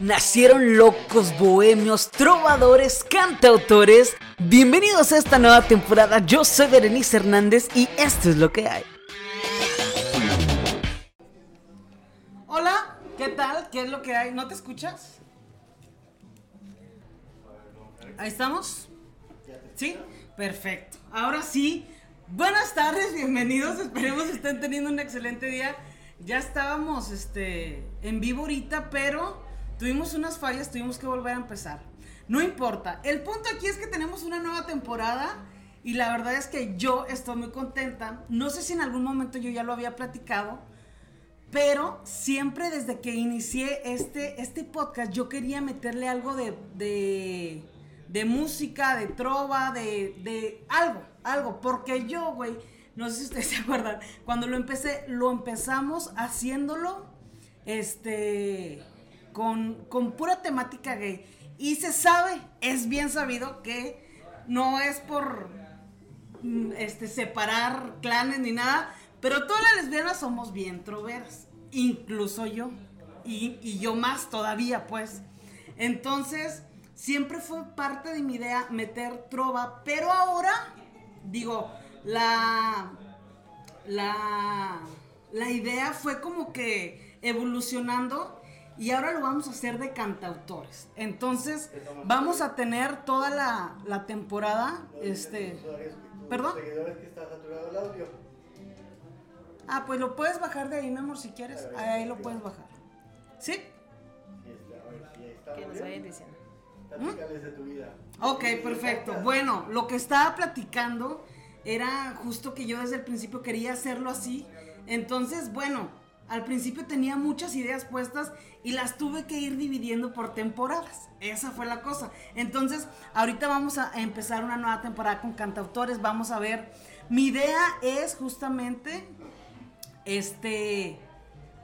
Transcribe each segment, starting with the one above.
nacieron locos, bohemios, trovadores, cantautores. Bienvenidos a esta nueva temporada. Yo soy Berenice Hernández y esto es lo que hay. Hola, ¿qué tal? ¿Qué es lo que hay? ¿No te escuchas? Ahí estamos. ¿Sí? Perfecto. Ahora sí, buenas tardes, bienvenidos. Esperemos estén teniendo un excelente día. Ya estábamos este, en vivo ahorita, pero tuvimos unas fallas, tuvimos que volver a empezar. No importa. El punto aquí es que tenemos una nueva temporada y la verdad es que yo estoy muy contenta. No sé si en algún momento yo ya lo había platicado, pero siempre desde que inicié este, este podcast yo quería meterle algo de, de, de música, de trova, de, de algo, algo. Porque yo, güey no sé si ustedes se acuerdan, cuando lo empecé, lo empezamos haciéndolo, este, con, pura temática gay. Y se sabe, es bien sabido que no es por mm, este, separar clanes ni nada, pero todas las lesbianas somos bien troveras, incluso yo, y, y, yo más todavía, pues. Entonces, siempre fue parte de mi idea meter trova, pero ahora, digo, la, la, la idea fue como que evolucionando y ahora lo vamos a hacer de cantautores. Entonces, vamos a tener toda la, la temporada, este, ¿perdón? Ah, pues lo puedes bajar de ahí, mi amor, si quieres. Ahí lo puedes bajar. ¿Sí? Que nos vayan diciendo. ¿Mm? Ok, perfecto. Bueno, lo que estaba platicando era justo que yo desde el principio quería hacerlo así. Entonces, bueno, al principio tenía muchas ideas puestas y las tuve que ir dividiendo por temporadas. Esa fue la cosa. Entonces, ahorita vamos a empezar una nueva temporada con cantautores. Vamos a ver. Mi idea es justamente, este,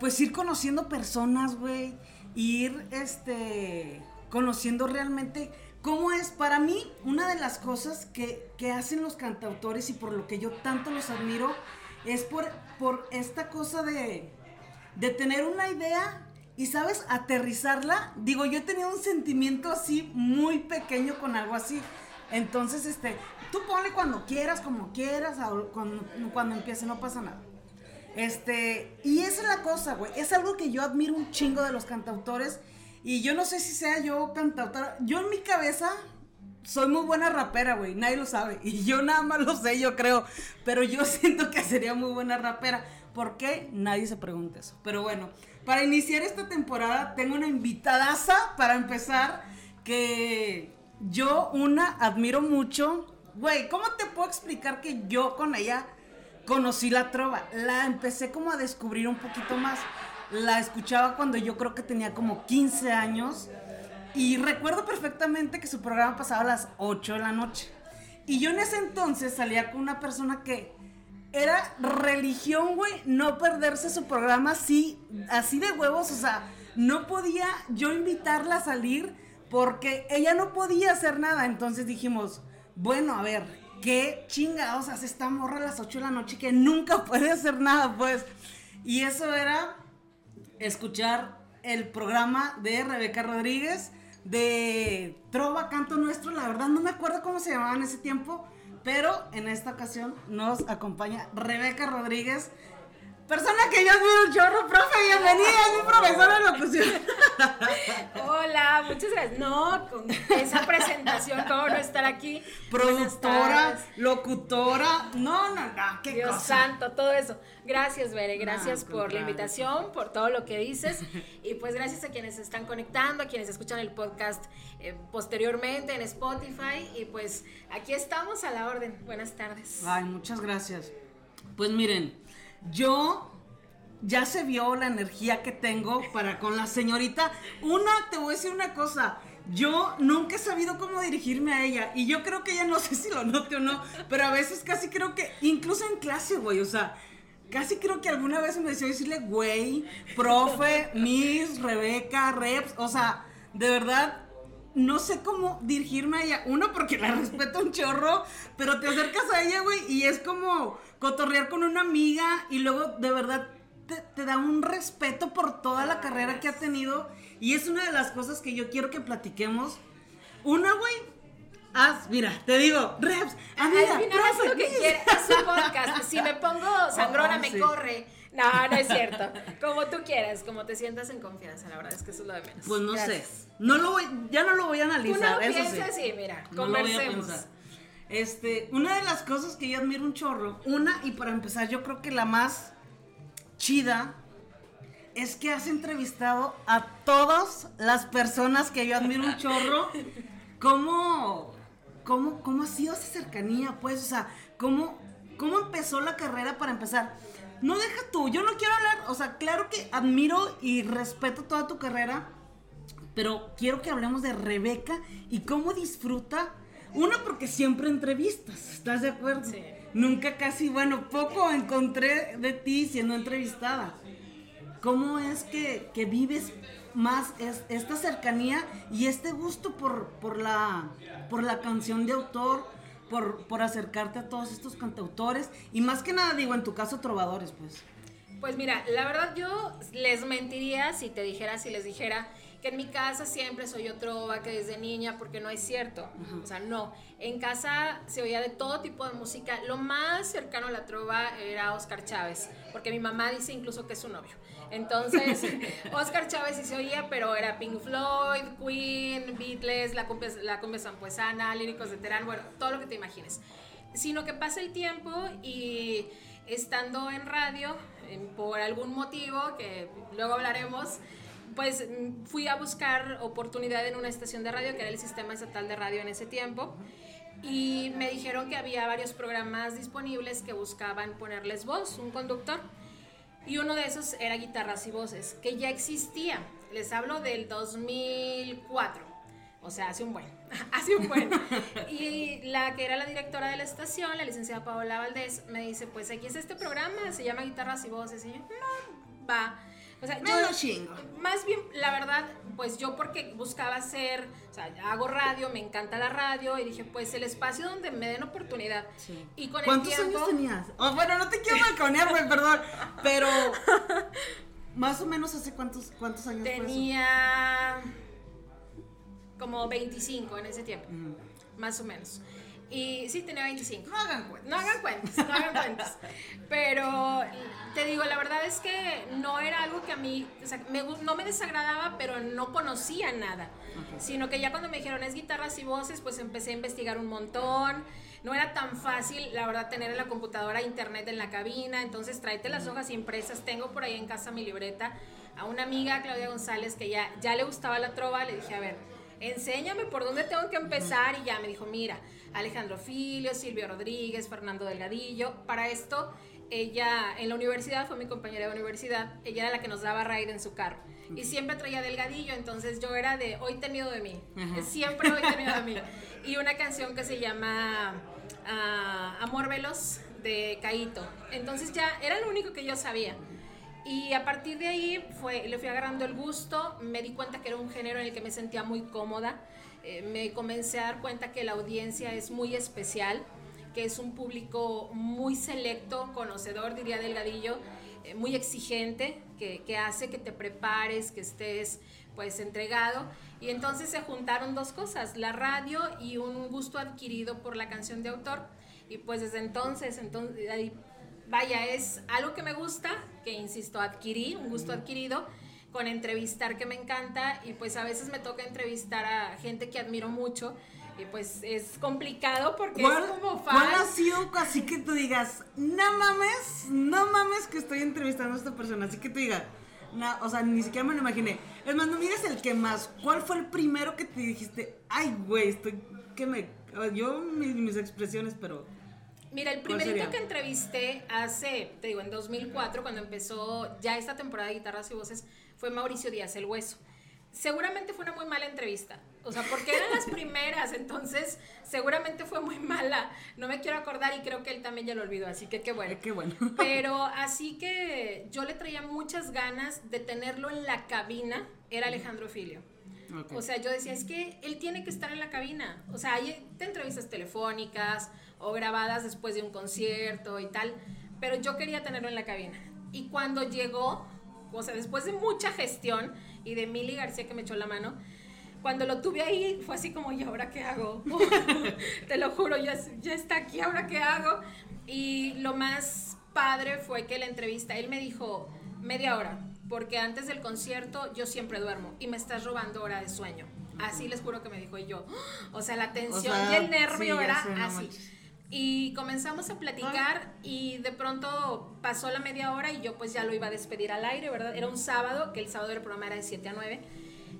pues ir conociendo personas, güey. Ir, este, conociendo realmente ¿Cómo es? Para mí, una de las cosas que, hacen los cantautores y por lo que yo tanto los admiro es por, por esta cosa de, de tener una idea y, ¿sabes? Aterrizarla. Digo, yo tenido un sentimiento así muy pequeño con algo así. Entonces, este, tú ponle cuando quieras, como quieras, cuando, cuando empiece, no pasa nada. Este, y esa es la cosa, güey. Es algo que yo admiro un chingo de los cantautores y yo no sé si sea yo cantautora. Yo en mi cabeza soy muy buena rapera, güey. Nadie lo sabe. Y yo nada más lo sé, yo creo. Pero yo siento que sería muy buena rapera. ¿Por qué? Nadie se pregunta eso. Pero bueno, para iniciar esta temporada tengo una invitadaza para empezar que yo una admiro mucho. Güey, ¿cómo te puedo explicar que yo con ella conocí la trova? La empecé como a descubrir un poquito más la escuchaba cuando yo creo que tenía como 15 años. Y recuerdo perfectamente que su programa pasaba a las 8 de la noche. Y yo en ese entonces salía con una persona que era religión, güey, no perderse su programa así, así de huevos. O sea, no podía yo invitarla a salir porque ella no podía hacer nada. Entonces dijimos, bueno, a ver, ¿qué chingados hace esta morra a las 8 de la noche que nunca puede hacer nada, pues? Y eso era escuchar el programa de Rebeca Rodríguez de Trova Canto Nuestro. La verdad no me acuerdo cómo se llamaba en ese tiempo, pero en esta ocasión nos acompaña Rebeca Rodríguez Persona que yo admiro un chorro, profe, bienvenida, es mi profesora de locución. Hola, muchas gracias. No, con esa presentación, ¿cómo no estar aquí? Productora, locutora, no, no, no, qué Dios santo, todo eso. Gracias, Bere, gracias por la invitación, por todo lo que dices. Y pues gracias a quienes están conectando, a quienes escuchan el podcast eh, posteriormente en Spotify. Y pues aquí estamos a la orden. Buenas tardes. Ay, muchas gracias. Pues miren, yo ya se vio la energía que tengo para con la señorita. Una, te voy a decir una cosa. Yo nunca he sabido cómo dirigirme a ella. Y yo creo que ella no sé si lo note o no. Pero a veces casi creo que, incluso en clase, güey, o sea, casi creo que alguna vez me decía decirle, güey, profe, Miss, Rebeca, Reps. O sea, de verdad, no sé cómo dirigirme a ella. Uno, porque la respeto un chorro, pero te acercas a ella, güey, y es como cotorrear con una amiga y luego de verdad te, da un respeto por toda la carrera que ha tenido. Y es una de las cosas que yo quiero que platiquemos. Una, güey, haz, mira, te digo, reps, amiga, profe, lo que quiere, es un podcast. Si me pongo sangrona, me corre. No, no es cierto. Como tú quieras, como te sientas en confianza, la verdad es que eso es lo de menos. Pues no sé. No lo voy, ya no lo voy a analizar. Tú no piensas sí. mira, conversemos. Este, una de las cosas que yo admiro un chorro, una, y para empezar, yo creo que la más chida es que has entrevistado a todas las personas que yo admiro un chorro. ¿Cómo, cómo, cómo ha sido esa cercanía? Pues, o sea, ¿cómo, ¿cómo empezó la carrera para empezar? No deja tú, yo no quiero hablar, o sea, claro que admiro y respeto toda tu carrera, pero quiero que hablemos de Rebeca y cómo disfruta. Uno, porque siempre entrevistas, ¿estás de acuerdo? Sí. Nunca casi, bueno, poco encontré de ti siendo entrevistada. ¿Cómo es que, vives más esta cercanía y este gusto por, por, la, por la canción de autor, por, por acercarte a todos estos cantautores y más que nada, digo, en tu caso, trovadores, pues? Pues mira, la verdad yo les mentiría si te dijera, si les dijera que en mi casa siempre soy yo trova, que desde niña, porque no es cierto. O sea, no. En casa se oía de todo tipo de música. Lo más cercano a la trova era Oscar Chávez, porque mi mamá dice incluso que es su novio. Entonces, Oscar Chávez sí se oía, pero era Pink Floyd, Queen, Beatles, la cumbia, la cumbia sanpuesana, líricos de Terán, bueno, todo lo que te imagines. Sino que pasa el tiempo y estando en radio, por algún motivo, que luego hablaremos, pues mm, fui a buscar oportunidad en una estación de radio, que era el sistema estatal de radio en ese tiempo, y me dijeron que había varios programas disponibles que buscaban ponerles voz, un conductor, y uno de esos era guitarras y voces, que ya existía. Les hablo del 2004. O sea, hace un buen, hace un buen. Y la que era la directora de la estación, la licenciada Paola Valdés, me dice, pues aquí es este programa, se llama Guitarras y Voces. Y yo, no, va. O sea, yo, chingo. Más bien, la verdad, pues yo porque buscaba hacer, o sea, hago radio, me encanta la radio y dije, pues el espacio donde me den oportunidad. Sí. Y con ¿Cuántos años tenías? Oh, bueno, no te quiero balconear, güey, perdón, pero más o menos hace cuántos, cuántos años Tenía como 25 en ese tiempo, más o menos. Y sí, tenía 25. No hagan cuentas. No hagan cuentas, no hagan cuentas. Pero te digo, la verdad es que no era algo que a mí, o sea, me, no me desagradaba, pero no conocía nada. Sino que ya cuando me dijeron es guitarras y voces, pues empecé a investigar un montón. No era tan fácil, la verdad, tener en la computadora internet en la cabina. Entonces, tráete las hojas impresas. Tengo por ahí en casa mi libreta. A una amiga, Claudia González, que ya, ya le gustaba la trova, le dije, a ver, enséñame por dónde tengo que empezar. Y ya me dijo, mira, Alejandro Filio, Silvio Rodríguez, Fernando Delgadillo. Para esto, ella en la universidad, fue mi compañera de universidad, ella era la que nos daba ride en su carro. Y siempre traía Delgadillo, entonces yo era de hoy tenido de mí. Siempre hoy tenido de mí. Y una canción que se llama ah, Amor Veloz de Caito. Entonces ya era lo único que yo sabía. Y a partir de ahí fue, le fui agarrando el gusto, me di cuenta que era un género en el que me sentía muy cómoda, eh, me comencé a dar cuenta que la audiencia es muy especial, que es un público muy selecto, conocedor, diría Delgadillo, eh, muy exigente, que, que, hace que te prepares, que estés pues entregado. Y entonces se juntaron dos cosas, la radio y un gusto adquirido por la canción de autor. Y pues desde entonces, entonces vaya, es algo que me gusta, que insisto, adquirí, un gusto adquirido, con entrevistar que me encanta y pues a veces me toca entrevistar a gente que admiro mucho y pues es complicado porque es como fan. ¿Cuál ha sido así que tú digas, no mames, no mames que estoy entrevistando a esta persona? Así que tú digas, no, o sea, ni siquiera me lo imaginé. Es más, no me el que más. ¿Cuál fue el primero que te dijiste, ay, güey, estoy, que me... Yo, mis expresiones, pero... Mira, el primerito que entrevisté hace, te digo, en 2004, cuando empezó ya esta temporada de guitarras y voces, fue Mauricio Díaz El Hueso. Seguramente fue una muy mala entrevista, o sea, porque eran las primeras, entonces seguramente fue muy mala. No me quiero acordar y creo que él también ya lo olvidó, así que qué bueno. Qué bueno. Pero así que yo le traía muchas ganas de tenerlo en la cabina, era Alejandro Filio. O sea, yo decía, es que él tiene que estar en la cabina. O sea, hay entrevistas telefónicas, o grabadas después de un concierto y tal, pero yo quería tenerlo en la cabina. Y cuando llegó, o sea, después de mucha gestión y de Mili García que me echó la mano, cuando lo tuve ahí fue así como, ¿y ahora qué hago? Te lo juro, ya, ya está aquí, ¿ahora qué hago? Y lo más padre fue que la entrevista, él me dijo media hora, porque antes del concierto yo siempre duermo y me estás robando hora de sueño. Así les juro que me dijo y yo. O sea, la tensión y el nervio era así. Y comenzamos a platicar y de pronto pasó la media hora y yo pues ya lo iba a despedir al aire, ¿verdad? Era un sábado, que el sábado del programa era de 7 a 9.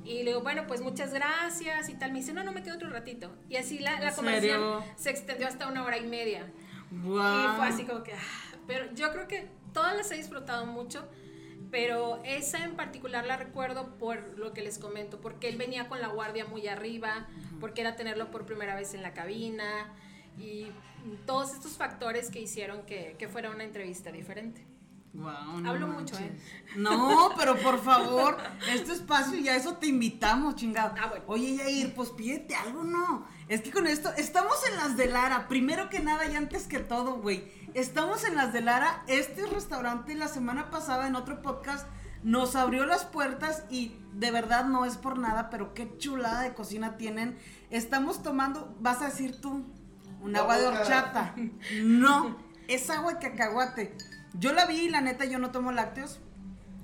Y le digo, bueno, pues muchas gracias y tal. Me dice, no, no me quedo otro ratito. Y así la, la conversación se extendió hasta una hora y media. Wow. Y fue así como que, ah, pero yo creo que todas las he disfrutado mucho pero esa en particular la recuerdo por lo que les comento, porque él venía con la guardia muy arriba, porque era tenerlo por primera vez en la cabina y todos estos factores que hicieron que, que fuera una entrevista diferente. Wow, no Hablo mucho, ¿eh? No, pero por favor, este espacio ya eso te invitamos, chingado. Ah, bueno. Oye, Yair, pues pídete algo, ¿no? Es que con esto, estamos en las de Lara, primero que nada y antes que todo, güey Estamos en las de Lara. Este restaurante la semana pasada en otro podcast nos abrió las puertas y de verdad no es por nada, pero qué chulada de cocina tienen. Estamos tomando, vas a decir tú, un agua de horchata. No, es agua de cacahuate. Yo la vi y la neta yo no tomo lácteos.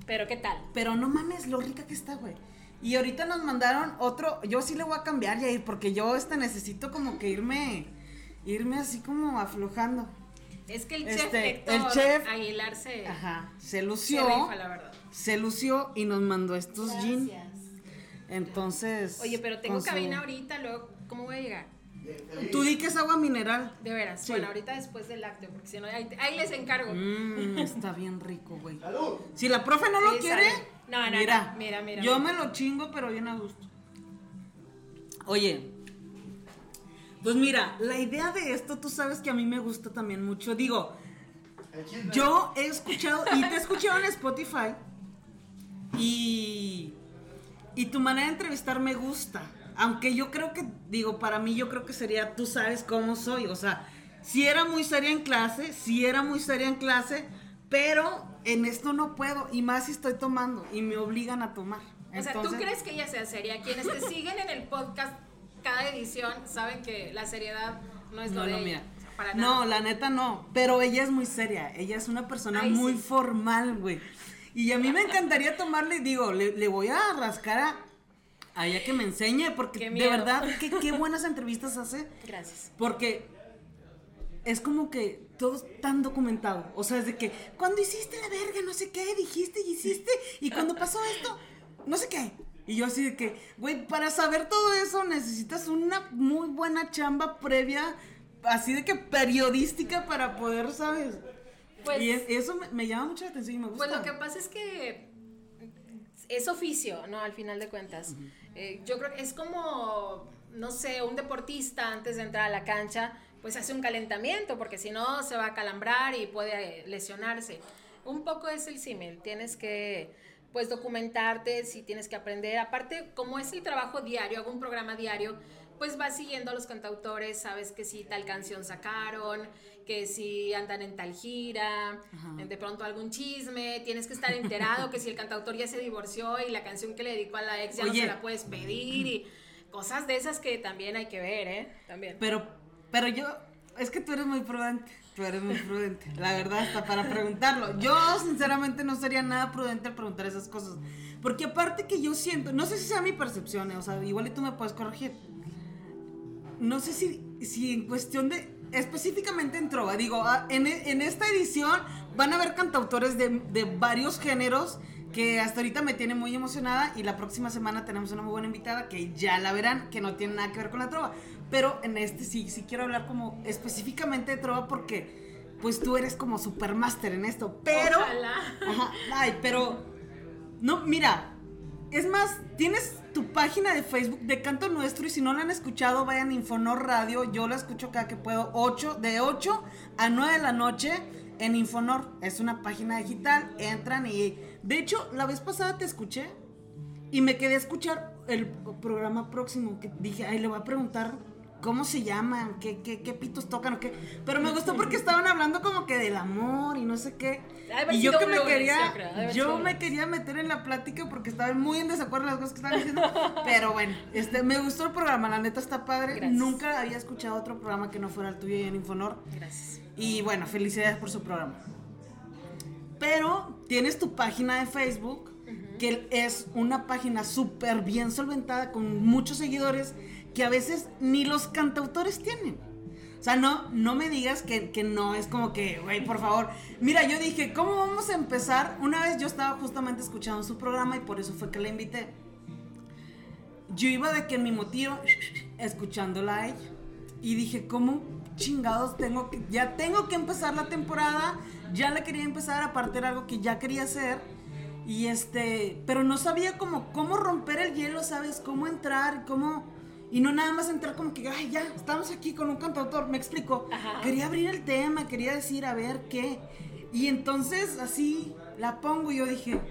Pero qué tal. Pero no mames lo rica que está, güey. Y ahorita nos mandaron otro, yo sí le voy a cambiar, Yair, porque yo este necesito como que irme, irme así como aflojando. Es que el chef, este, el chef Aguilar se, ajá, se lució. Se, la verdad. se lució y nos mandó estos jeans. Entonces. Oye, pero tengo cabina ahorita, luego, ¿cómo voy a llegar? Tú di que es agua mineral. De veras. Bueno, ahorita después del lácteo, porque si no, ahí, les encargo. Mm, está bien rico, güey. Si la profe no lo quiere, no, no, mira, mira, mira. Yo me lo chingo, pero bien a gusto. Oye, pues mira, la idea de esto, tú sabes que a mí me gusta también mucho. Digo, yo he escuchado, y te he escuchado en Spotify, y, y tu manera de entrevistar me gusta. Aunque yo creo que, digo, para mí yo creo que sería, tú sabes cómo soy. O sea, si era muy seria en clase, si era muy seria en clase, pero en esto no puedo, y más si estoy tomando, y me obligan a tomar. O sea, ¿tú crees que ella sea seria? Quienes te siguen en el podcast cada edición saben que la seriedad no es lo no, de No, la neta no, pero ella es muy seria, ella es una persona muy formal, güey. Y a mí me encantaría tomarle, digo, le, voy a rascar a, a, ella que me enseñe, porque de verdad, qué, qué buenas entrevistas hace. Gracias. Porque es como que todo tan documentado. O sea, es de que, cuando hiciste la verga, no sé qué, dijiste y hiciste, y cuando pasó esto, no sé qué. Y yo así de que, güey, para saber todo eso necesitas una muy buena chamba previa, así de que periodística para poder, ¿sabes? Pues, y eso me, llama mucho la atención y me gusta. Pues lo que pasa es que es oficio, ¿no? Al final de cuentas. Eh, yo creo que es como, no sé, un deportista antes de entrar a la cancha, pues hace un calentamiento, porque si no se va a calambrar y puede lesionarse. Un poco es el símil, tienes que pues documentarte, si tienes que aprender. Aparte, como es el trabajo diario, hago un programa diario, pues vas siguiendo a los cantautores, sabes que si tal canción sacaron, que si andan en tal gira, de pronto algún chisme, tienes que estar enterado que si el cantautor ya se divorció y la canción que le dedicó a la ex ya no se la puedes pedir y cosas de esas que también hay que ver, ¿eh? También. Pero, pero yo, es que tú eres muy prudente. Tú eres muy prudente, la verdad, hasta para preguntarlo. Yo, sinceramente, no sería nada prudente al preguntar esas cosas. Porque aparte que yo siento, no sé si sea mi percepción, eh, o sea, igual y tú me puedes corregir. No sé si, si en cuestión de, específicamente en trova, digo, ah, en, en esta edición van a haber cantautores de, de varios géneros que hasta ahorita me tiene muy emocionada y la próxima semana tenemos una muy buena invitada que ya la verán, que no tiene nada que ver con la trova. Pero en este sí, sí quiero hablar como específicamente de trova porque pues tú eres como supermaster en esto. Pero... Ajá, ay, pero... No, mira, es más, tienes tu página de Facebook de Canto Nuestro y si no la han escuchado, vayan a Infonor Radio. Yo la escucho cada que puedo, 8, de 8 a 9 de la noche en Infonor. Es una página digital, entran y... De hecho, la vez pasada te escuché y me quedé a escuchar el programa próximo que dije, ay, le voy a preguntar cómo se llaman, qué, qué, qué pitos tocan o qué. Pero me gustó porque estaban hablando como que del amor y no sé qué. Y yo que me quería, yo me quería meter en la plática porque estaba muy en desacuerdo las cosas que estaban diciendo. pero bueno, este, me gustó el programa, la neta está padre. Nunca había escuchado otro programa que no fuera el tuyo y en Infonor. Gracias. Y bueno, felicidades por su programa. Pero tienes tu página de Facebook, que es una página súper bien solventada, con muchos seguidores, que a veces ni los cantautores tienen. O sea, no, no me digas que, que no, es como que, güey, por favor. Mira, yo dije, ¿cómo vamos a empezar? Una vez yo estaba justamente escuchando su programa y por eso fue que la invité. Yo iba de que en mi motivo, escuchándola a ella. Y dije, ¿cómo chingados tengo que, ya tengo que empezar la temporada? Ya la quería empezar, aparte era algo que ya quería hacer. Y este, pero no sabía cómo, cómo romper el hielo, ¿sabes? Cómo entrar, cómo y no nada más entrar como que, ay, ya, estamos aquí con un cantautor, me explico. Quería abrir el tema, quería decir, a ver qué. Y entonces así la pongo y yo dije,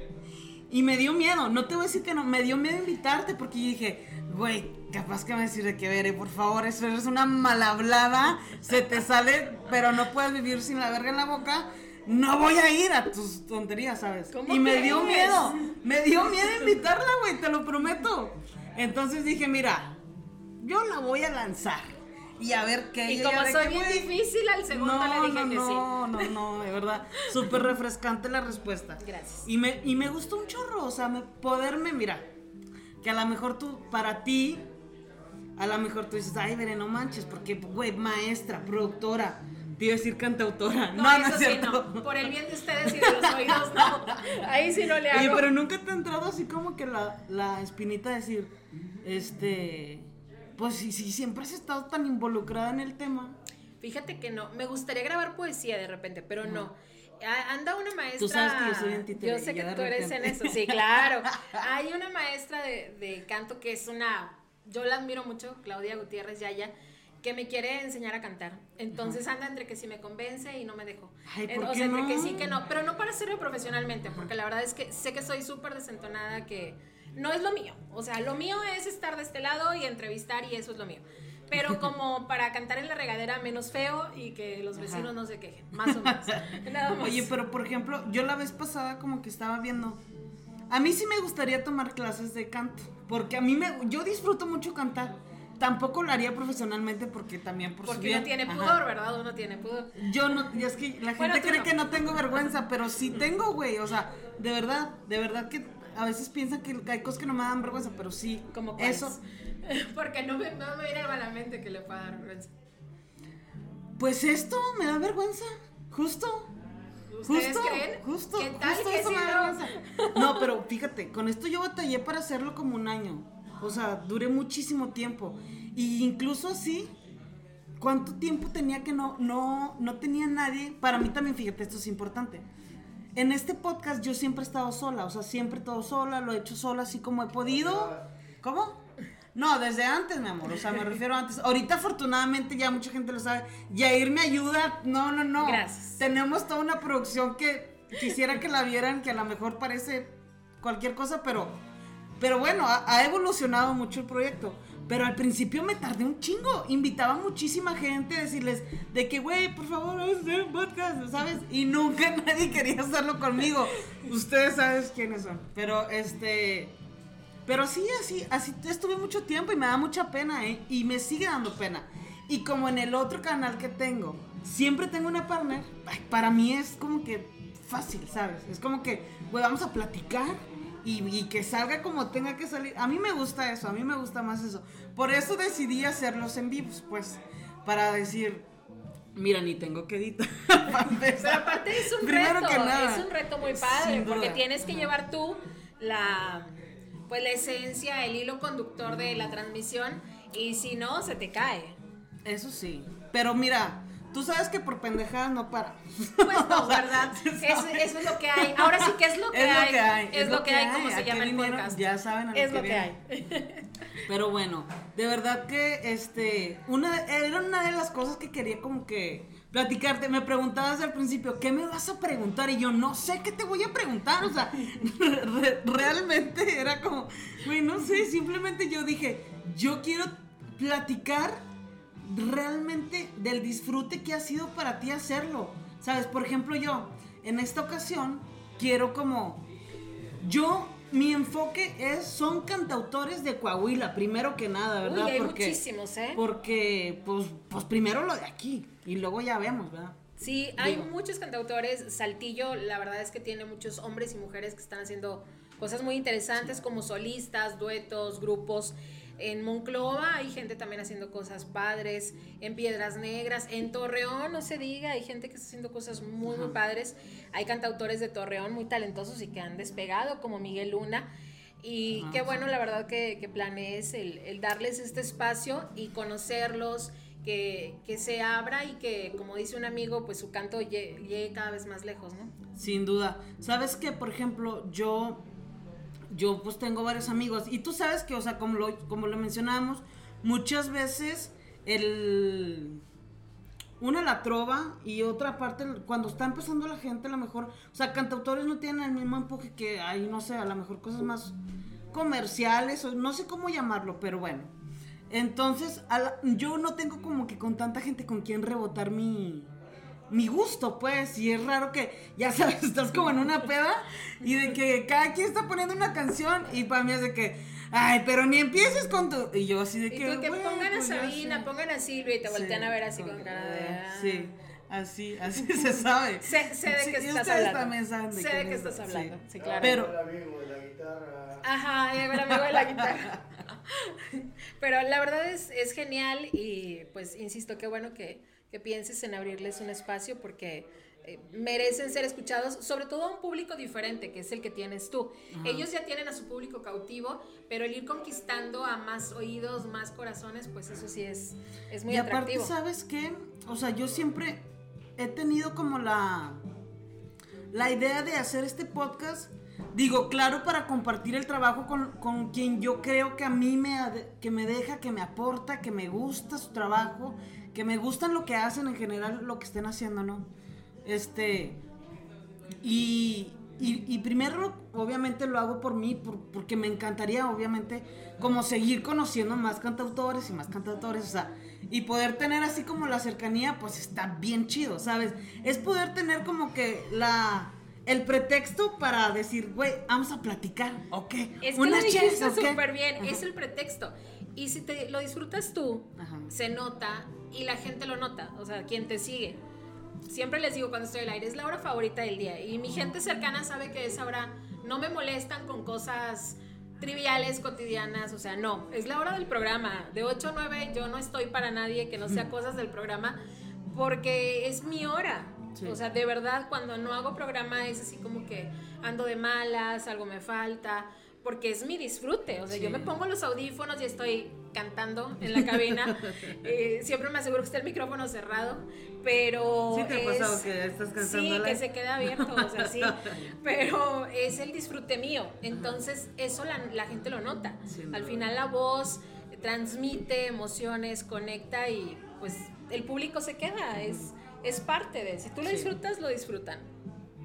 y me dio miedo, no te voy a decir que no, me dio miedo invitarte porque yo dije, güey, capaz que me decir de que veré, por favor, eso es una malhablada, se te sale, pero no puedes vivir sin la verga en la boca. No voy a ir a tus tonterías, ¿sabes? y me dio miedo, me dio miedo invitarla, güey, te lo prometo. Entonces dije, mira, yo la voy a lanzar. Y a ver qué. Y como soy bien difícil, al segundo le dije no, que no, sí. No, no, no, de verdad. Súper refrescante la respuesta. Gracias. Y me, y me gustó un chorro, o sea, me, poderme, mira, que a lo mejor tú, para ti, a lo mejor tú dices, ay, veré, no manches, porque, güey, maestra, productora. Te iba a decir cantautora. No, no, eso sí, no. Por el bien de ustedes y de los oídos, no. Ahí sí no le hago. Oye, pero nunca te ha entrado así como que la, la espinita de decir, este pues sí, sí, siempre has estado tan involucrada en el tema. Fíjate que no, me gustaría grabar poesía de repente, pero no. Anda una maestra. Tú sabes que yo soy en Yo sé que tú eres en eso, sí, claro. Hay una maestra de, canto que es una. Yo la admiro mucho, Claudia Gutiérrez Yaya, que me quiere enseñar a cantar. Entonces anda entre que sí me convence y no me dejo. Ay, ¿por o sea, entre que sí, que no. Pero no para hacerlo profesionalmente, porque la verdad es que sé que soy súper desentonada, que no es lo mío. O sea, lo mío es estar de este lado y entrevistar y eso es lo mío. Pero como para cantar en la regadera menos feo y que los vecinos no se quejen, más o menos. Nada más. Oye, pero por ejemplo, yo la vez pasada como que estaba viendo a mí sí me gustaría tomar clases de canto, porque a mí me yo disfruto mucho cantar. Tampoco lo haría profesionalmente porque también por Porque uno tiene pudor, ¿verdad? Uno tiene pudor. Yo no, es que la gente cree que no tengo vergüenza, pero sí tengo, güey. O sea, de verdad, de verdad que a veces piensan que hay cosas que no me dan vergüenza, pero sí. Como eso. Porque no me, no me viene a la mente que le pueda dar vergüenza. Pues esto me da vergüenza, justo. ¿Ustedes justo, creen? Justo, ¿Qué tal justo que eso sí me da vergüenza. No, pero fíjate, con esto yo batallé para hacerlo como un año. O sea, duré muchísimo tiempo. Y incluso así, ¿cuánto tiempo tenía que no, no, no tenía nadie? Para mí también, fíjate, esto es importante en este podcast yo siempre he estado sola, o sea, siempre todo sola, lo he hecho sola así como he podido. ¿Cómo? No, desde antes, mi amor, o sea, me refiero antes. Ahorita afortunadamente ya mucha gente lo sabe. Yair me ayuda. No, no, no. Gracias. Tenemos toda una producción que quisiera que la vieran, que a lo mejor parece cualquier cosa, pero pero bueno, ha, ha evolucionado mucho el proyecto. Pero al principio me tardé un chingo. Invitaba a muchísima gente a decirles de que, güey, por favor, vamos a hacer un podcast, ¿sabes? Y nunca nadie quería hacerlo conmigo. Ustedes saben quiénes son. Pero este. Pero sí, así, así estuve mucho tiempo y me da mucha pena, ¿eh? Y me sigue dando pena. Y como en el otro canal que tengo, siempre tengo una partner, ay, para mí es como que fácil, ¿sabes? Es como que, güey, vamos a platicar y, y, que salga como tenga que salir. A mí me gusta eso, a mí me gusta más eso. Por eso decidí hacerlos en vivos, pues, para decir, mira, ni tengo que editar. Pero aparte es un reto, es un reto muy padre, porque tienes que llevar tú la, pues, la esencia, el hilo conductor de la transmisión, y si no, se te cae. Eso sí, pero mira, Tú sabes que por pendejadas no para. Pues no, ¿verdad? Eso, eso, es lo que hay. Ahora sí que es lo que, es hay. Lo que hay. Es, lo que hay, como se llama el podcast. Ya saben a lo Es que lo que viene. hay. Pero bueno, de verdad que este una era una de las cosas que quería como que platicarte. Me preguntabas al principio, ¿qué me vas a preguntar? Y yo no sé qué te voy a preguntar. O sea, re- realmente era como, güey, no sé, simplemente yo dije, yo quiero platicar realmente del disfrute que ha sido para ti hacerlo. Sabes, por ejemplo, yo en esta ocasión quiero como yo mi enfoque es son cantautores de Coahuila, primero que nada, ¿verdad? Uy, hay muchísimos, ¿eh? Porque pues pues primero lo de aquí y luego ya vemos, ¿verdad? Sí, hay muchos cantautores. Saltillo, la verdad es que tiene muchos hombres y mujeres que están haciendo cosas muy interesantes como solistas, duetos, grupos. En Monclova hay gente también haciendo cosas padres, en Piedras Negras, en Torreón, no se diga, hay gente que está haciendo cosas muy, muy padres. Hay cantautores de Torreón muy talentosos y que han despegado, como Miguel Luna. Y qué bueno, la verdad, que, que planees el, el darles este espacio y conocerlos, que, que, se abra y que, como dice un amigo, pues su canto llegue, cada vez más lejos, ¿no? Sin duda. Sabes que, por ejemplo, yo yo pues tengo varios amigos y tú sabes que, o sea, como lo, como lo mencionábamos, muchas veces el... Una la trova y otra parte, cuando está empezando la gente, a lo mejor, o sea, cantautores no tienen el mismo empuje que hay, no sé, a lo mejor cosas más comerciales, o no sé cómo llamarlo, pero bueno. Entonces, yo no tengo como que con tanta gente con quien rebotar mi, mi gusto, pues, y es raro que, ya sabes, estás como en una peda y de que cada quien está poniendo una canción y para mí es de que, ay, pero ni empieces con tu... Y yo así de que... Y tú que pongan a pues, Sabina, pongan a Silvia y te voltean a ver así con, cara de... Ah". Sí. Así, así se sabe. sé, sé de qué estás hablando. También saben de sé de qué estás hablando. Sí, claro. Pero, el amigo de la guitarra. Ajá, el amigo de la guitarra. Pero la verdad es, es genial y pues insisto, qué bueno que, que pienses en abrirles un espacio porque eh, merecen ser escuchados, sobre todo a un público diferente, que es el que tienes tú. Ellos ya tienen a su público cautivo, pero el ir conquistando a más oídos, más corazones, pues eso sí es, es muy y atractivo. aparte, ¿sabes qué? O sea, yo siempre he tenido como la, la idea de hacer este podcast. Digo, claro, para compartir el trabajo con, con, quien yo creo que a mí me, que me deja, que me aporta, que me gusta su trabajo, que me gustan lo que hacen en general, lo que estén haciendo, ¿no? Este, y, y, primero, obviamente lo hago por mí, porque me encantaría, obviamente, como seguir conociendo más cantautores y más cantautores, o sea, y poder tener así como la cercanía, pues está bien chido, ¿sabes? Es poder tener como que la el pretexto para decir, güey, vamos a platicar, ¿ok? Es que Una lo súper bien, es el pretexto. Y si te lo disfrutas tú, se nota y la gente lo nota, o sea, quien te sigue. Siempre les digo cuando estoy al aire, es la hora favorita del día. Y mi gente cercana sabe que esa hora no me molestan con cosas triviales, cotidianas, o sea, no, es la hora del programa. De 8 a 9 yo no estoy para nadie que no sea cosas del programa, porque es mi hora. O sea, de verdad, cuando no hago programa es así como que ando de malas, algo me falta porque es mi disfrute. O sea, yo me pongo los audífonos y estoy cantando en la cabina. Eh, siempre me aseguro que está el micrófono cerrado, pero. Sí, te ha pasado que estás cantando. Sí, que se queda abierto, o sea, sí. Pero es el disfrute mío. Entonces, eso la, la gente lo nota. Al final, la voz transmite emociones, conecta y pues el público se queda. Es, es parte de. Si tú lo disfrutas, lo disfrutan.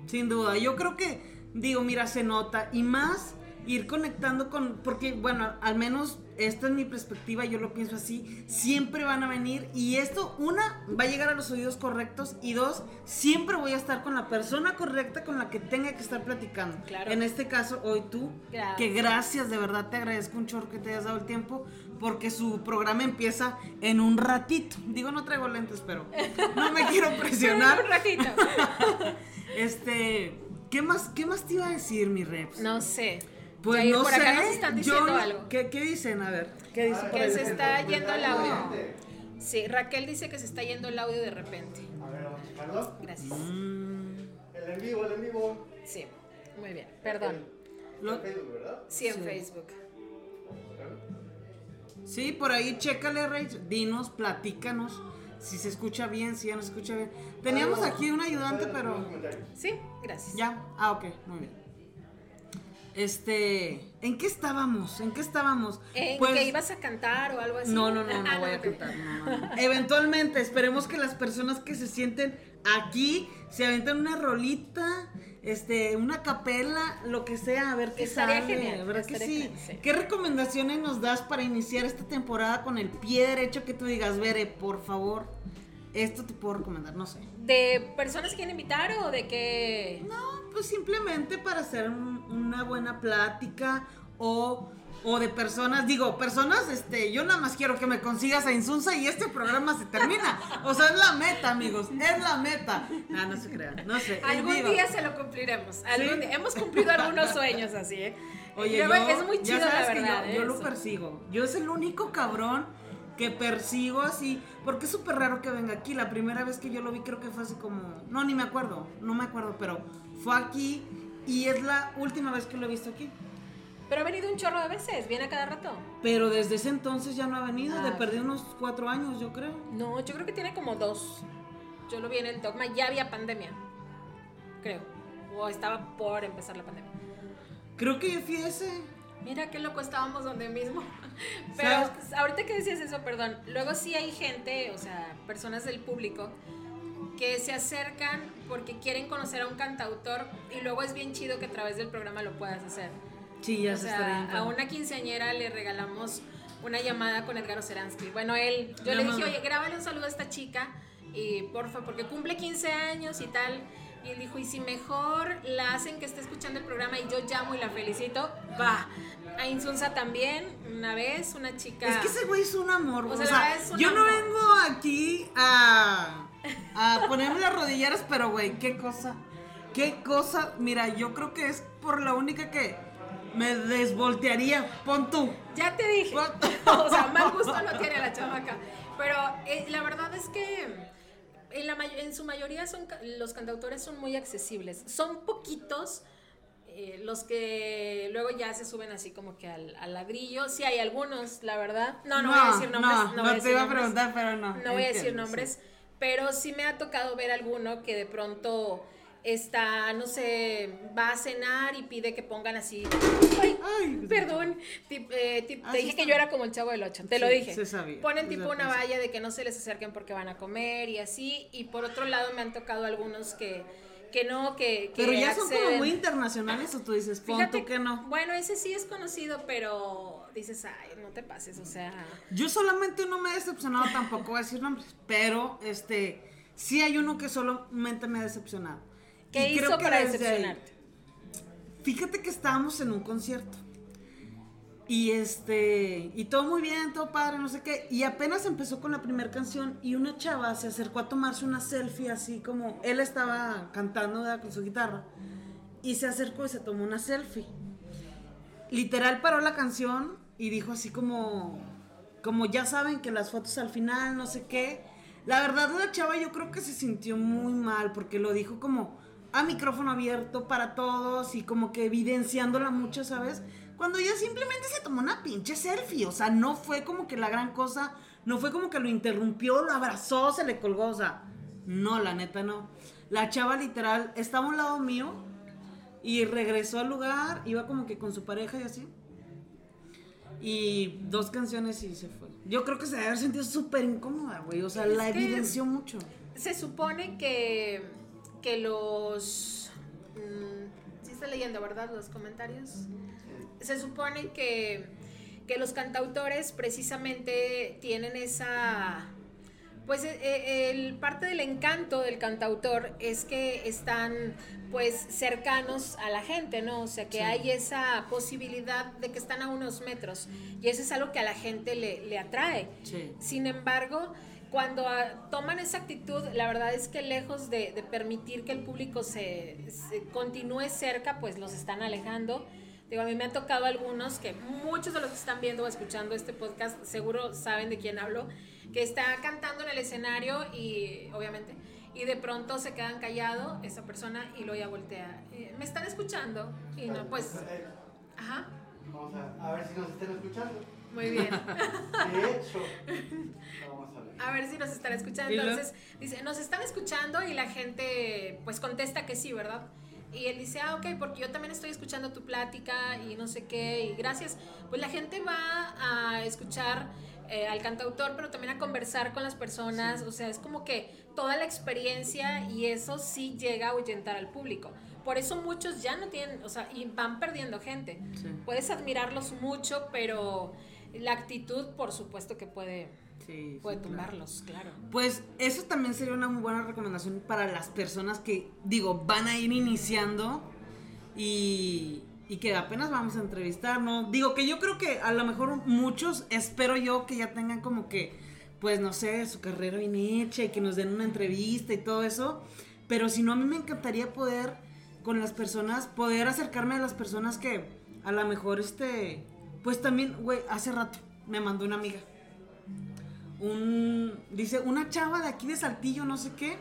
Sin duda. Yo creo que, digo, mira, se nota. Y más ir conectando con, porque bueno, al menos esta es mi perspectiva, yo lo pienso así, siempre van a venir y esto, una, va a llegar a los oídos correctos y dos, siempre voy a estar con la persona correcta con la que tenga que estar platicando. Claro. En este caso, hoy tú, que gracias, de verdad te agradezco un chorro que te hayas dado el tiempo porque su programa empieza en un ratito. Digo, no traigo lentes, pero no me quiero presionar. un ratito. este, ¿qué más, ¿qué más te iba a decir, mi reps? No sé. Pues no por sé. acá nos están diciendo algo. ¿qué, ¿qué, dicen? A ver, ¿qué dicen? Que se está yendo el audio. Sí, Raquel dice que se está yendo el audio de repente. A ver, vamos a. Gracias. Mm. El en vivo, el en vivo. Sí, muy bien, perdón. En Facebook, ¿verdad? Sí, en Facebook. Sí, por ahí chécale, Rey. Dinos, platícanos si se escucha bien, si ya no se escucha bien. Teníamos aquí un ayudante, pero. Sí, gracias. Ya, ah, ok, muy bien. Este, ¿en qué estábamos? ¿En qué estábamos? ¿En pues, que ibas a cantar o algo así? No, no, no, no voy a cantar. Eventualmente, esperemos que las personas que se sienten aquí se aventen una rolita, este, una capela, lo que sea, a ver qué sale, genial, ¿verdad que sí? ¿Qué recomendaciones nos das para iniciar esta temporada con el pie derecho que tú digas, Vere, por favor? Esto te puedo recomendar, no sé. ¿De personas que quieren invitar o de qué? No, pues simplemente para hacer una buena plática o, o de personas, digo, personas, este, yo nada más quiero que me consigas a Insunza y este programa se termina. O sea, es la meta, amigos, es la meta. No, no se crean, no sé. Algún día se lo cumpliremos. Algún día. Hemos cumplido algunos sueños así, ¿eh? Oye, yo, es muy chido, la verdad. yo, yo lo persigo. Yo es el único cabrón que persigo así, porque es súper raro que venga aquí. La primera vez que yo lo vi creo que fue así como, no, ni me acuerdo, no me acuerdo, pero fue aquí y es la última vez que lo he visto aquí. Pero ha venido un chorro de veces, viene a cada rato. Pero desde ese entonces ya no ha venido, ah. perdí unos cuatro años, yo creo. No, yo creo que tiene como dos. Yo lo vi en el dogma, ya había pandemia, creo. O estaba por empezar la pandemia. Creo que yo fui ese. Mira qué loco estábamos donde mismo. Pero ahorita que decías eso, perdón, luego sí hay gente, o sea, personas del público que se acercan porque quieren conocer a un cantautor y luego es bien chido que a través del programa lo puedas hacer. Sí, ya o sea, a una quinceañera le regalamos una llamada con Edgar Oceransky. Bueno, él, yo le dije, oye, grábale un saludo a esta chica y porfa, porque cumple 15 años y tal. Y él dijo, y si mejor la hacen que esté escuchando el programa y yo llamo y la felicito, va. A Insunza también, una vez, una chica... Es que ese güey es un amor. O, sea, yo no vengo aquí a, a ponerme las rodilleras, pero güey, qué cosa. Qué cosa. Mira, yo creo que es por la única que me desvoltearía. Pon tú. Ya te dije. o sea, mal gusto no tiene la chamaca. Pero eh, la verdad es que en, la, en su mayoría son, los cantautores son muy accesibles. Son poquitos eh, los que luego ya se suben así como que al, ladrillo. Sí hay algunos, la verdad. No, no, voy a decir nombres. No, no, te iba a preguntar, pero no. No voy a decir nombres. Pero sí me ha tocado ver alguno que de pronto está, no sé, va a cenar y pide que pongan así. Ay, perdón. Eh, te dije que yo era como el chavo del 8, te lo dije. Ponen tipo una valla de que no se les acerquen porque van a comer y así. Y por otro lado me han tocado algunos que que no, que, Pero ya son como muy internacionales o tú dices, pon que no. Bueno, ese sí es conocido, pero dices, ay, no te pases, o sea. Yo solamente no me he decepcionado tampoco, voy a decir nombres, pero este, sí hay uno que solamente me ha decepcionado ¿Qué hizo para decepcionarte? fíjate que estábamos en un concierto. Y este, y todo muy bien, todo padre, no sé qué. Y apenas empezó con la primera canción y una chava se acercó a tomarse una selfie así como él estaba cantando con su guitarra. Y se acercó y se tomó una selfie. Literal paró la canción y dijo así como, como ya saben que las fotos al final, no sé qué. La verdad la chava yo creo que se sintió muy mal porque lo dijo como, a micrófono abierto para todos y como que evidenciándola mucho, ¿sabes? Cuando ella simplemente se tomó una pinche selfie, o sea, no fue como que la gran cosa, no fue como que lo interrumpió, lo abrazó, se le colgó, o sea, no, la neta no. La chava literal estaba a un lado mío y regresó al lugar, iba como que con su pareja y así. Y dos canciones y se fue. Yo creo que se debe haber sentido súper incómoda, güey. O sea, la evidenció mucho. Se supone que que los... Mm, sí está leyendo, ¿verdad? Los comentarios. Se supone que, que los cantautores precisamente tienen esa... Pues eh, eh, el parte del encanto del cantautor es que están pues cercanos a la gente, ¿no? O sea, que hay esa posibilidad de que están a unos metros y eso es algo que a la gente le, le atrae. Sin embargo, cuando ah, toman esa actitud, la verdad es que lejos de, permitir que el público se, continúe cerca, pues los están alejando. Digo, a mí me han tocado algunos que muchos de los que están viendo o escuchando este podcast seguro saben de quién hablo, que está cantando en el escenario y obviamente, y de pronto se quedan callados esa persona y luego ya voltea. Eh, ¿Me están escuchando? Y no, pues... Ajá. Vamos a, a ver si nos están escuchando. Muy bien. De hecho, a ver si nos están escuchando. Entonces, dice, nos están escuchando y la gente pues contesta que sí, ¿verdad? Y él dice, ah, ok, porque yo también estoy escuchando tu plática y no sé qué, y gracias, pues la gente va a escuchar eh, al cantautor, pero también a conversar con las personas, o sea, es como que toda la experiencia y eso sí llega a ahuyentar al público. Por eso muchos ya no tienen, o sea, y van perdiendo gente. Puedes admirarlos mucho, pero la actitud, por supuesto que puede, puede tumbarlos, claro. Pues eso también sería una muy buena recomendación para las personas que, digo, van a ir iniciando y, y que apenas vamos a entrevistar, ¿no? Digo que yo creo que a lo mejor muchos, espero yo que ya tengan como que, pues no sé, su carrera bien hecha y que nos den una entrevista y todo eso. Pero si no, a mí me encantaría poder con las personas, poder acercarme a las personas que a lo mejor este, pues también, güey, hace rato me mandó una amiga. Un, dice, una chava de aquí de Saltillo, no sé qué,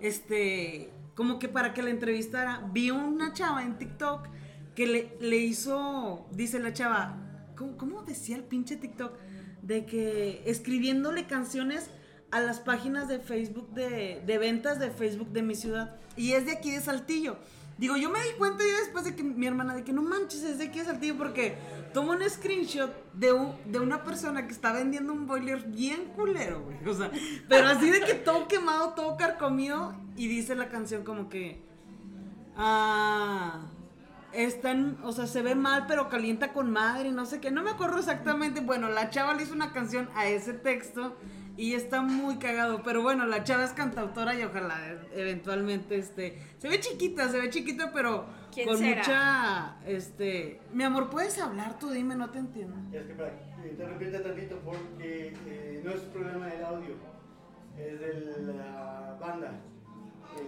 este, como que para que la entrevistara, vi una chava en TikTok que le, le hizo, dice la chava, ¿cómo, decía el pinche TikTok? De que escribiéndole canciones a las páginas de Facebook de, de, ventas de Facebook de mi ciudad. Y es de aquí de Saltillo. Digo, yo me di cuenta ya después de que mi hermana, de que no manches, es de aquí de Saltillo, porque tomo un screenshot de, de una persona que está vendiendo un boiler bien culero, güey. O sea, pero así de que todo quemado, todo carcomido, y dice la canción como que. Ah están, o sea, se ve mal, pero calienta con madre, no sé qué. No me acuerdo exactamente. Bueno, la chava le hizo una canción a ese texto y está muy cagado. Pero bueno, la chava es cantautora y ojalá eventualmente, este, se ve chiquita, se ve chiquita, pero con mucha, este, mi amor, ¿puedes hablar? Tú dime, no te entiendo. Es que para interrumpirte tantito porque eh, no es problema del audio, es de la banda.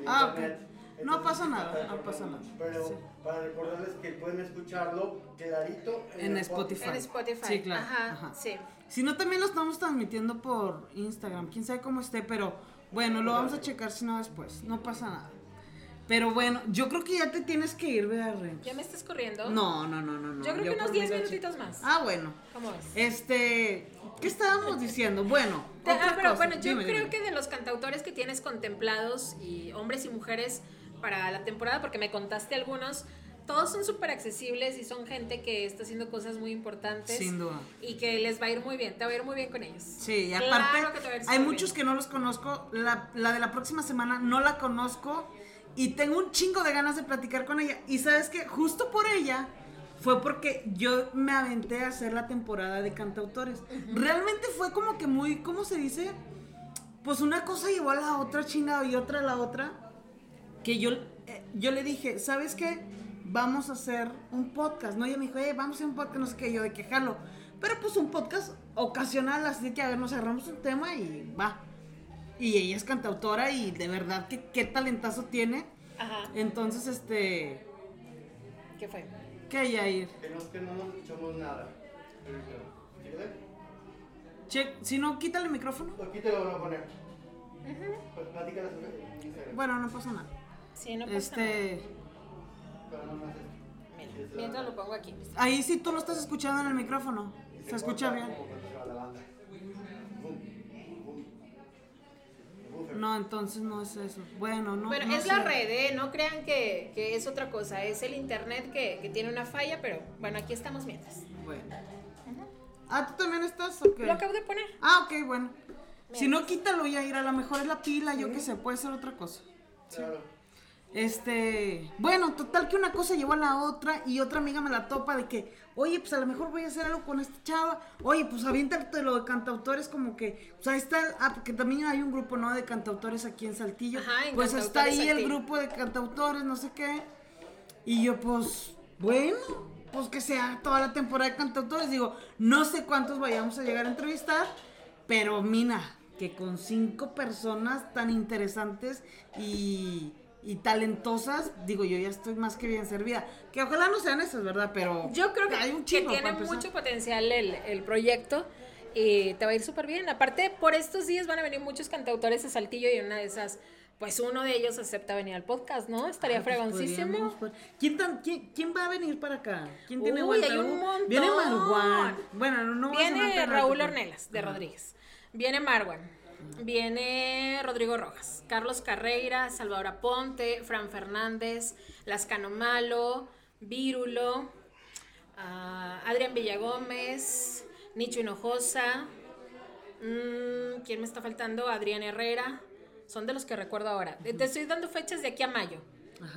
Ah, ok. No pasa nada, no pasa nada. Pero para recordarles que pueden escucharlo quedadito en, Spotify. En Spotify. Sí, claro. Ajá, Sí. Si no, también lo estamos transmitiendo por Instagram. Quién sabe cómo esté, pero bueno, lo vamos a checar si no después. No pasa nada. Pero bueno, yo creo que ya te tienes que ir, ¿verdad, ¿Ya me estás corriendo? No, no, no, no. Yo creo que unos 10 minutitos más. Ah, bueno. ¿Cómo es? Este, ¿qué estábamos diciendo? Bueno, ah, pero bueno, yo creo que de los cantautores que tienes contemplados y hombres y mujeres para la temporada, porque me contaste algunos, todos son súper accesibles y son gente que está haciendo cosas muy importantes. Sin duda. Y que les va a ir muy bien, te va a ir muy bien con ellos. Sí, y aparte hay muchos que no los conozco, la, la de la próxima semana no la conozco y tengo un chingo de ganas de platicar con ella. Y sabes que justo por ella fue porque yo me aventé a hacer la temporada de cantautores. Realmente fue como que muy, ¿cómo se dice? Pues una cosa llevó a la otra chingada y otra a la otra que yo, eh, yo le dije, ¿sabes qué? Vamos a hacer un podcast, ¿no? Ella me dijo, eh, vamos a hacer un podcast, no sé qué, yo de quejarlo. Pero pues un podcast ocasional, así que a ver, nos agarramos un tema y va. Y ella es cantautora y de verdad que qué talentazo tiene. Ajá. Entonces, este... ¿Qué fue? ¿Qué, Yair? Que no, que no nos escuchamos nada. Che, si no, quítale el micrófono. Aquí te lo voy a poner. Uh pues, Bueno, no pasa nada. Sí, no pasa este... mientras lo pongo aquí. Ahí sí tú lo estás escuchando en el micrófono. Se escucha bien. No, entonces no es eso. Bueno, no. Bueno, es la red, ¿eh? No crean que, que, es otra cosa. Es el internet que, que, tiene una falla, pero bueno, aquí estamos mientras. Bueno. Ah, ¿tú también estás? Okay. Lo acabo de poner. Ah, ok, bueno. Si no, quítalo y a ir. A lo mejor es la pila, yo qué sé, puede ser otra cosa. Claro. Este, bueno, total que una cosa llevó a la otra y otra amiga me la topa de que, oye, pues a lo mejor voy a hacer algo con esta chava, oye, pues aviéntate lo de cantautores como que, o sea, está, ah, porque también hay un grupo, ¿no? De cantautores aquí en Saltillo, pues está ahí el grupo de cantautores, no sé qué, y yo pues, bueno, pues que sea toda la temporada de cantautores, digo, no sé cuántos vayamos a llegar a entrevistar, pero mina, que con cinco personas tan interesantes y y talentosas, digo yo ya estoy más que bien servida. Que ojalá no sean esas, ¿verdad? Pero yo creo que, hay un que tiene mucho potencial el, el proyecto y te va a ir súper bien. Aparte, por estos días van a venir muchos cantautores de Saltillo y una de esas, pues uno de ellos acepta venir al podcast, ¿no? Estaría ah, pues fregoncísimo. ¿Quién, quién, va a venir para acá? ¿Quién tiene hay un montón. Viene Marwan. Bueno, no, Viene Raúl Ornelas, de Rodríguez. Viene Marwan. Viene Rodrigo Rojas, Carlos Carreira, Salvador Aponte, Fran Fernández, Lascano Malo, Vírulo, uh, Adrián Villagómez, Nicho Hinojosa, mmm, ¿quién me está faltando? Adrián Herrera, son de los que recuerdo ahora. Te estoy dando fechas de aquí a mayo,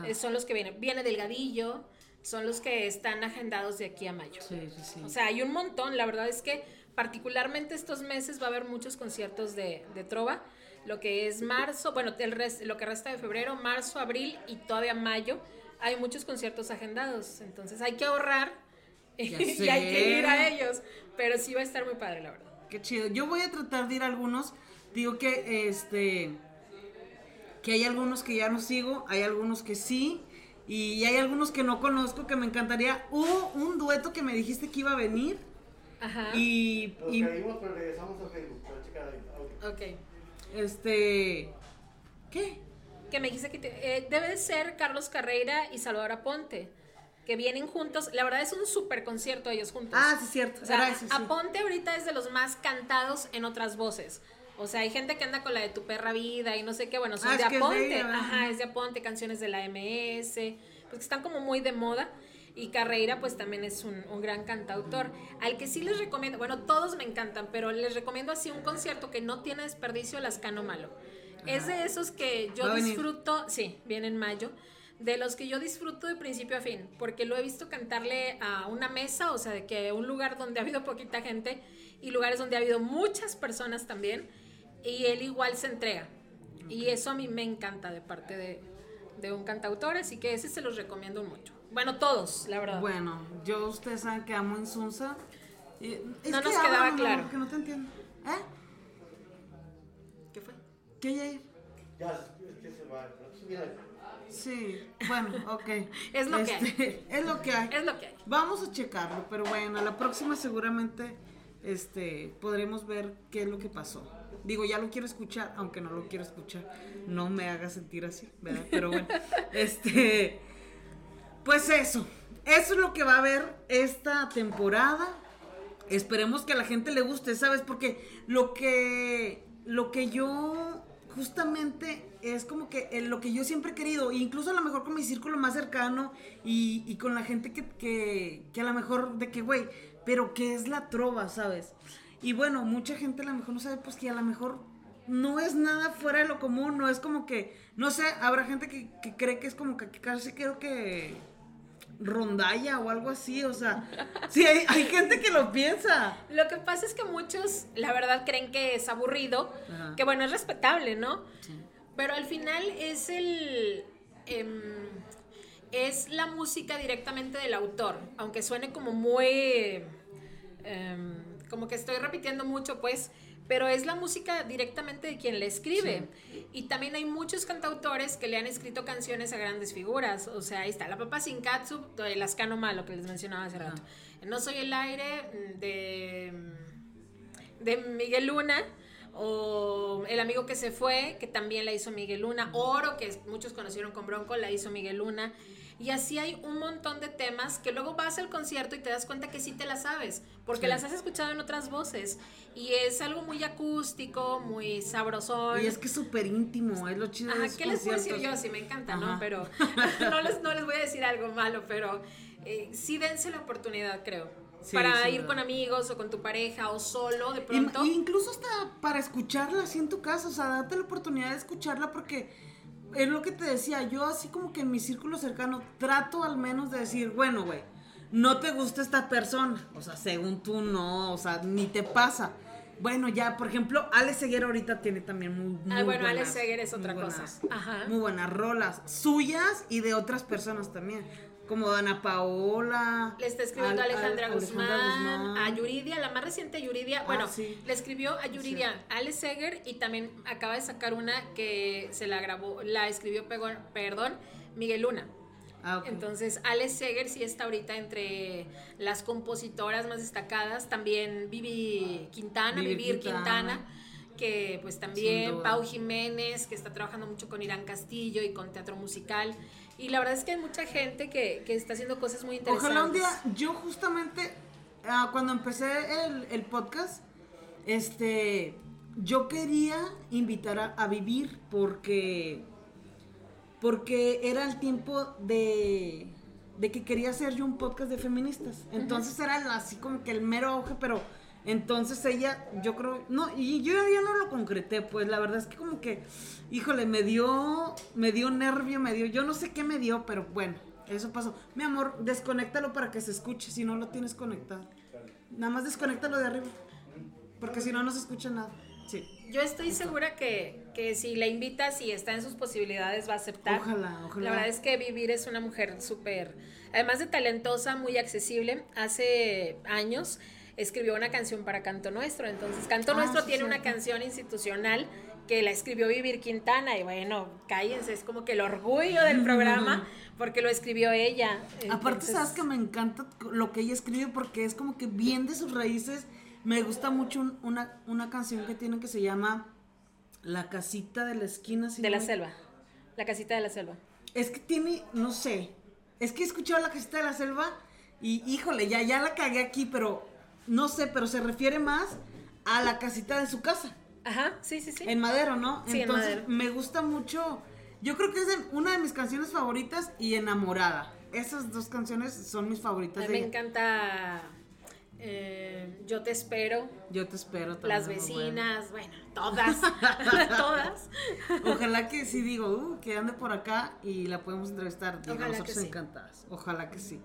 eh, son los que vienen. Viene Delgadillo, son los que están agendados de aquí a mayo. Sí, sí, sí. O sea, hay un montón, la verdad es que particularmente estos meses va a haber muchos conciertos de, de trova, lo que es marzo, bueno, el lo que resta de febrero, marzo, abril y todavía mayo, hay muchos conciertos agendados, entonces hay que ahorrar y hay que ir a ellos, pero sí va a estar muy padre, la verdad. Qué chido. Yo voy a tratar de ir a algunos, digo que este que hay algunos que ya no sigo, hay algunos que sí, y hay algunos que no conozco que me encantaría. Hubo un dueto que me dijiste que iba a venir Ajá. Y. y pero regresamos a Facebook. Ok. Este. ¿Qué? Que me dijiste que eh, debe de ser Carlos Carreira y Salvador Aponte. Que vienen juntos. La verdad es un super concierto ellos juntos. Ah, sí, cierto. O sea, Aponte ahorita es de los más cantados en otras voces. O sea, hay gente que anda con la de tu perra vida y no sé qué, bueno, son ah, de Aponte. Ajá, es de Aponte, canciones de la MS, pues que están como muy de moda. Y Carreira pues también es un, gran cantautor. Al que sí les recomiendo, bueno, todos me encantan, pero les recomiendo así un concierto que no tiene desperdicio, Lascano Malo. Es de esos que yo disfruto, sí, viene en mayo, de los que yo disfruto de principio a fin, porque lo he visto cantarle a una mesa, o sea, de que un lugar donde ha habido poquita gente y lugares donde ha habido muchas personas también, y él igual se entrega. Y eso a mí me encanta de parte de, de un cantautor, así que ese se los recomiendo mucho. Bueno, todos, la verdad. Bueno, yo ustedes saben que amo Insunza. no nos quedaba claro. Que no te entiendo. ¿Eh? ¿Qué fue? ¿Qué Ya, es que se va. Sí, bueno, ok. es lo que hay. Este, es lo que hay. Es lo que hay. Vamos a checarlo, pero bueno, a la próxima seguramente este, podremos ver qué es lo que pasó. Digo, ya lo quiero escuchar, aunque no lo quiero escuchar. No me haga sentir así, ¿verdad? Pero bueno, este. Pues eso, eso es lo que va a haber esta temporada. Esperemos que a la gente le guste, ¿sabes? Porque lo que, lo que yo justamente es como que lo que yo siempre he querido, incluso a lo mejor con mi círculo más cercano y, con la gente que, que, que, a lo mejor de que, güey, pero ¿qué es la trova, sabes? Y bueno, mucha gente a lo mejor no sabe, pues que a lo mejor no es nada fuera de lo común, no es como que, no sé, habrá gente que, que cree que es como que casi creo que rondalla o algo así, o sea, sí, hay, gente que lo piensa. Lo que pasa es que muchos, la verdad, creen que es aburrido, que bueno, es respetable, ¿no? Pero al final es el... Em, es la música directamente del autor, aunque suene como muy... Em, como que estoy repitiendo mucho, pues pero es la música directamente de quien le escribe. Y también hay muchos cantautores que le han escrito canciones a grandes figuras. O sea, ahí está La Papa Sin Katsu, de Lascano Malo, que les mencionaba hace rato. No Soy el Aire, de, de Miguel Luna. O El amigo que se fue, que también la hizo Miguel Luna. Oro, que muchos conocieron con Bronco, la hizo Miguel Luna. Y así hay un montón de temas que luego vas al concierto y te das cuenta que sí te las sabes, porque las has escuchado en otras voces. Y es algo muy acústico, muy sabrosón. Y es que es súper íntimo, es lo chido Ajá, ¿qué les puedo decir yo? Sí, me encanta, ¿no? Pero no, les, no les voy a decir algo malo, pero eh, sí dense la oportunidad, creo. para ir con amigos o con tu pareja o solo de pronto. incluso hasta para escucharla así en tu casa, o sea, date la oportunidad de escucharla porque es lo que te decía, yo así como que en mi círculo cercano trato al menos de decir, bueno, güey, no te gusta esta persona, o sea, según tú no, o sea, ni te pasa. Bueno, ya, por ejemplo, Alex Seguer ahorita tiene también muy, muy Ah, bueno, Alex Seguer es otra cosa. Ajá. Muy buenas rolas, suyas y de otras personas también como Ana Paola. Le está escribiendo a Alejandra, Guzmán, a Yuridia, la más reciente Yuridia. Ah, bueno, le escribió a Yuridia Alex Seger y también acaba de sacar una que se la grabó, la escribió, perdón, Miguel Luna. Ah, Entonces, Alex Seger sí está ahorita entre las compositoras más destacadas. También Vivi Quintana, Vivir Quintana que pues también Pau Jiménez, que está trabajando mucho con Irán Castillo y con teatro musical. Y la verdad es que hay mucha gente que, que está haciendo cosas muy interesantes. Ojalá un día, yo justamente, ah, cuando empecé el, el, podcast, este, yo quería invitar a, a vivir porque porque era el tiempo de, de que quería hacer yo un podcast de feministas. Entonces era así como que el mero auge, pero entonces ella, yo creo, no, y yo ya no lo concreté, pues la verdad es que como que, híjole, me dio, me dio nervio, me dio, yo no sé qué me dio, pero bueno, eso pasó. Mi amor, desconéctalo para que se escuche, si no lo tienes conectado. Nada más desconéctalo de arriba, porque si no, no se escucha nada. Sí. Yo estoy segura que, que si la invitas y está en sus posibilidades va a aceptar. Ojalá, ojalá. La verdad es que Vivir es una mujer súper, además de talentosa, muy accesible. Hace años escribió una canción para Canto Nuestro. Entonces, Canto Ah, Nuestro sí, tiene una canción institucional que la escribió Vivir Quintana. Y bueno, cállense, es como que el orgullo del programa porque lo escribió ella. Aparte, sabes que me encanta lo que ella escribe porque es como que bien de sus raíces. Me gusta mucho un- una, una canción que tiene que se llama La casita de la esquina. si De no la me- selva. La casita de la selva. Es que tiene, no sé, es que he escuchado La casita de la selva y híjole, ya, ya la cagué aquí, pero no sé, pero se refiere más a la casita de su casa. Ajá, sí, sí, sí. En madero, ¿no? Sí, en Entonces madero. me gusta mucho. Yo creo que es de- una de mis canciones favoritas y enamorada. Esas dos canciones son mis A favoritas mí de me encanta eh, Yo te espero, Yo te espero también. Las bueno. vecinas, bueno, todas, todas. Ojalá que sí digo, uh, que ande por acá y la podemos entrevistar. Digo, Ojalá que sí. encantadas. Ojalá que sí.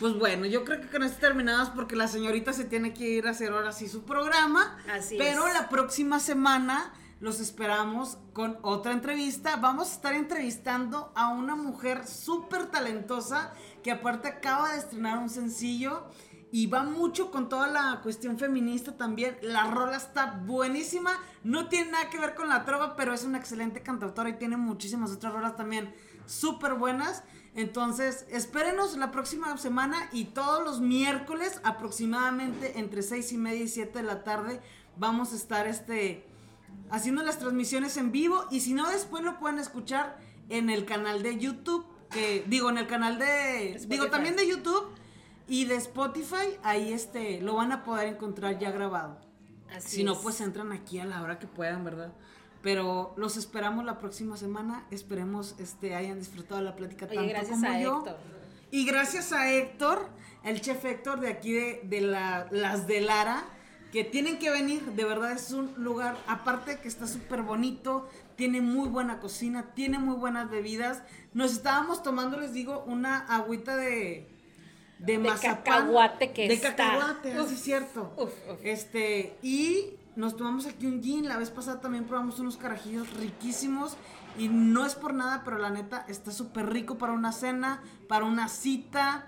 Pues bueno, yo creo que con esto terminamos porque la señorita se tiene que ir a hacer ahora sí su programa. Así Pero es. la próxima semana los esperamos con otra entrevista. Vamos a estar entrevistando a una mujer súper talentosa que aparte acaba de estrenar un sencillo y va mucho con toda la cuestión feminista también. La rola está buenísima. No tiene nada que ver con la trova, pero es una excelente cantautora y tiene muchísimas otras rolas también súper buenas. Entonces, espérenos la próxima semana y todos los miércoles, aproximadamente entre seis y media y 7 de la tarde, vamos a estar este, haciendo las transmisiones en vivo. Y si no, después lo pueden escuchar en el canal de YouTube, que digo, en el canal de. Spotify. Digo, también de YouTube y de Spotify. Ahí este, lo van a poder encontrar ya grabado. Así Si no, es. pues entran aquí a la hora que puedan, ¿verdad? Pero los esperamos la próxima semana. Esperemos este hayan disfrutado la plática Oye, tanto como a yo. Héctor. Y gracias a Héctor, el chef Héctor de aquí de, de la- las de Lara, que tienen que venir. De verdad es un lugar, aparte que está súper bonito, tiene muy buena cocina, tiene muy buenas bebidas. Nos estábamos tomando, les digo, una agüita de... De, De mazapán. cacahuate que De está. cacahuate, Uf, así es cierto. uf, uf. Este, y nos tomamos aquí un gin. La vez pasada también probamos unos carajillos riquísimos. Y no es por nada, pero la neta está súper rico para una cena, para una cita.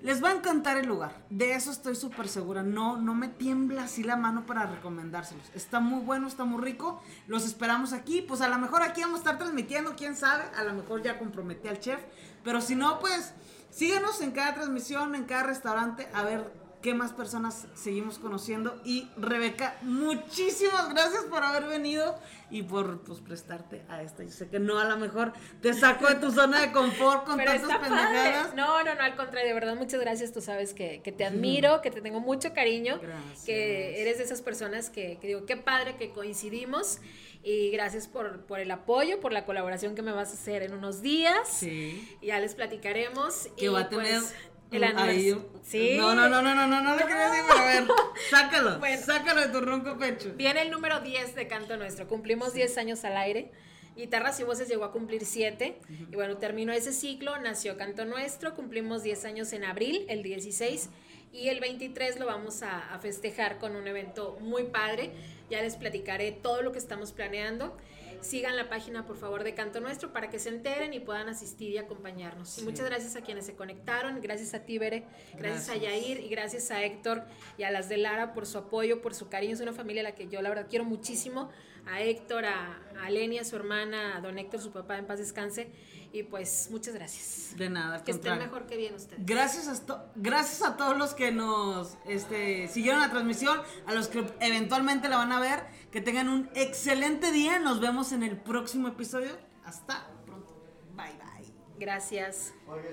Les va a encantar el lugar. De eso estoy súper segura. No, no me tiembla así la mano para recomendárselos. Está muy bueno, está muy rico. Los esperamos aquí. Pues a lo mejor aquí vamos a estar transmitiendo, quién sabe. A lo mejor ya comprometí al chef. Pero si no, pues síguenos en cada transmisión, en cada restaurante, a ver qué más personas seguimos conociendo. Y Rebeca, muchísimas gracias por haber venido y por pues, prestarte a esta. Yo sé que no, a lo mejor te saco de tu zona de confort con Pero tantas pendejadas. No, no, no, al contrario, de verdad, muchas gracias. Tú sabes que, que te admiro, que te tengo mucho cariño, Gracias. que eres de esas personas que, que digo, qué padre que coincidimos. Y gracias por, por el apoyo, por la colaboración que me vas a hacer en unos días. Sí. Ya les platicaremos. Que y va a tener. pues, el un- Sí. No, no, no, no, no, no, no lo quería decir, pero a ver, sácalo. Bueno. Sácalo de tu ronco pecho. Viene el número 10 de Canto Nuestro. Cumplimos 10 años al aire. Guitarras y voces llegó a cumplir 7. Y bueno, terminó ese ciclo, nació Canto Nuestro. Cumplimos 10 años en abril, el 16. Y el 23 lo vamos a, a festejar con un evento muy padre. Ya les platicaré todo lo que estamos planeando. Sigan la página, por favor, de Canto Nuestro para que se enteren y puedan asistir y acompañarnos. Y muchas gracias a quienes se conectaron. Gracias a ti, Bere. Gracias, a Gracias. Yair y gracias a Héctor y a las de Lara por su apoyo, por su cariño. Es una familia a la que yo la verdad quiero muchísimo. A Héctor, a, a Lenia, su hermana, a don Héctor, su papá, en paz descanse. Y pues muchas gracias. De nada, Que estén mejor que bien ustedes. Gracias a, esto- gracias a todos los que nos este, siguieron la transmisión, a los que eventualmente la van a ver, que tengan un excelente día. Nos vemos en el próximo episodio. Hasta pronto. Bye bye. Gracias.